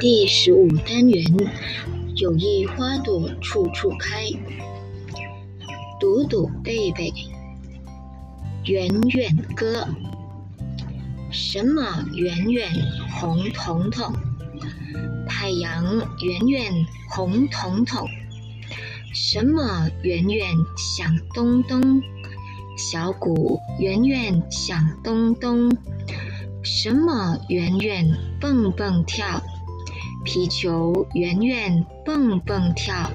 第十五单元，有意花朵处处开。独独贝贝，远远歌。什么远远红彤彤？太阳远远红彤彤。什么远远响咚咚？小鼓圆圆响咚咚。什么远远蹦蹦跳？皮球远远蹦蹦跳，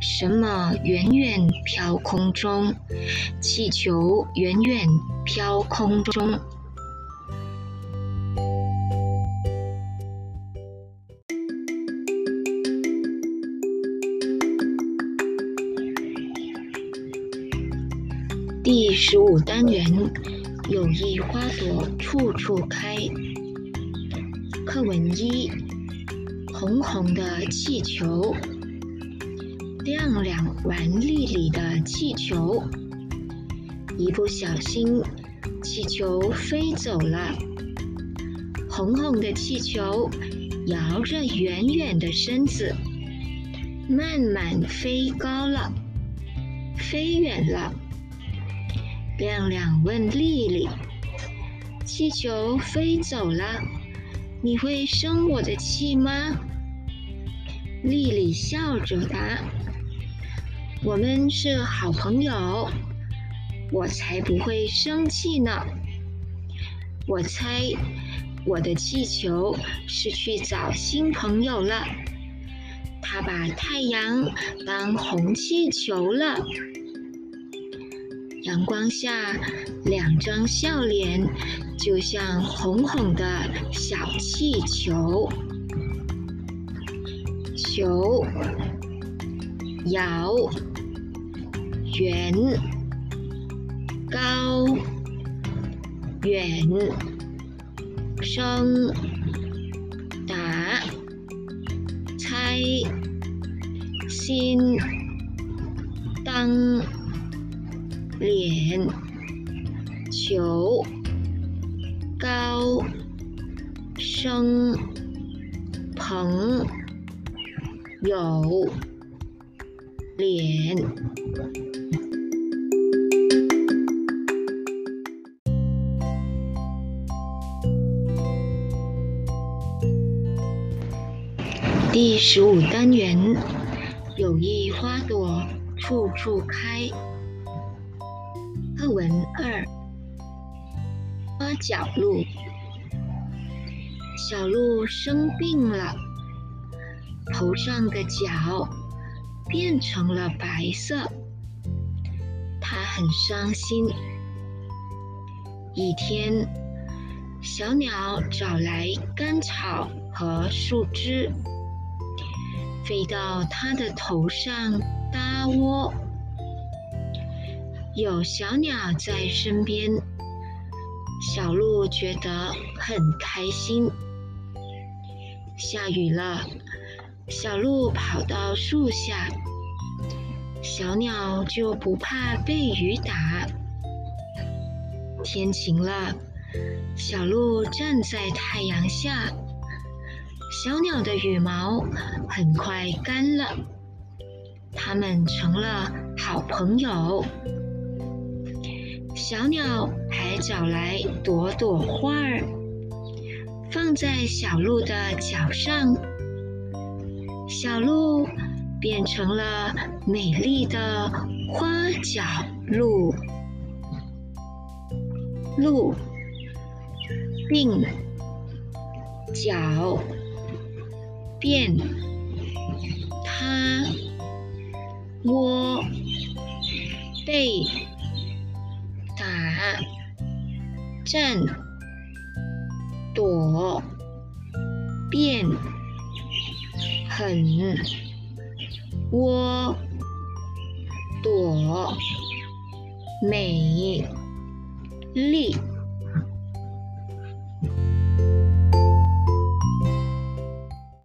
什么远远飘空中？气球远远飘空中。第十五单元，有意花朵处处开。课文一。红红的气球，亮亮玩粒粒的气球，一不小心，气球飞走了。红红的气球摇着圆圆的身子，慢慢飞高了，飞远了。亮亮问丽丽：“气球飞走了，你会生我的气吗？”丽丽笑着答：“我们是好朋友，我才不会生气呢。我猜我的气球是去找新朋友了，他把太阳当红气球了。阳光下，两张笑脸就像红红的小气球。”球摇圆高远声答猜心当脸球高声朋。有脸。第十五单元，有意花朵处处开。课文二，花角鹿。小鹿生病了。头上的角变成了白色，他很伤心。一天，小鸟找来干草和树枝，飞到它的头上搭窝。有小鸟在身边，小鹿觉得很开心。下雨了。小鹿跑到树下，小鸟就不怕被雨打。天晴了，小鹿站在太阳下，小鸟的羽毛很快干了，它们成了好朋友。小鸟还找来朵朵花儿，放在小鹿的脚上。小鹿变成了美丽的花角鹿，鹿并角变它窝背打站躲变。很窝朵美丽。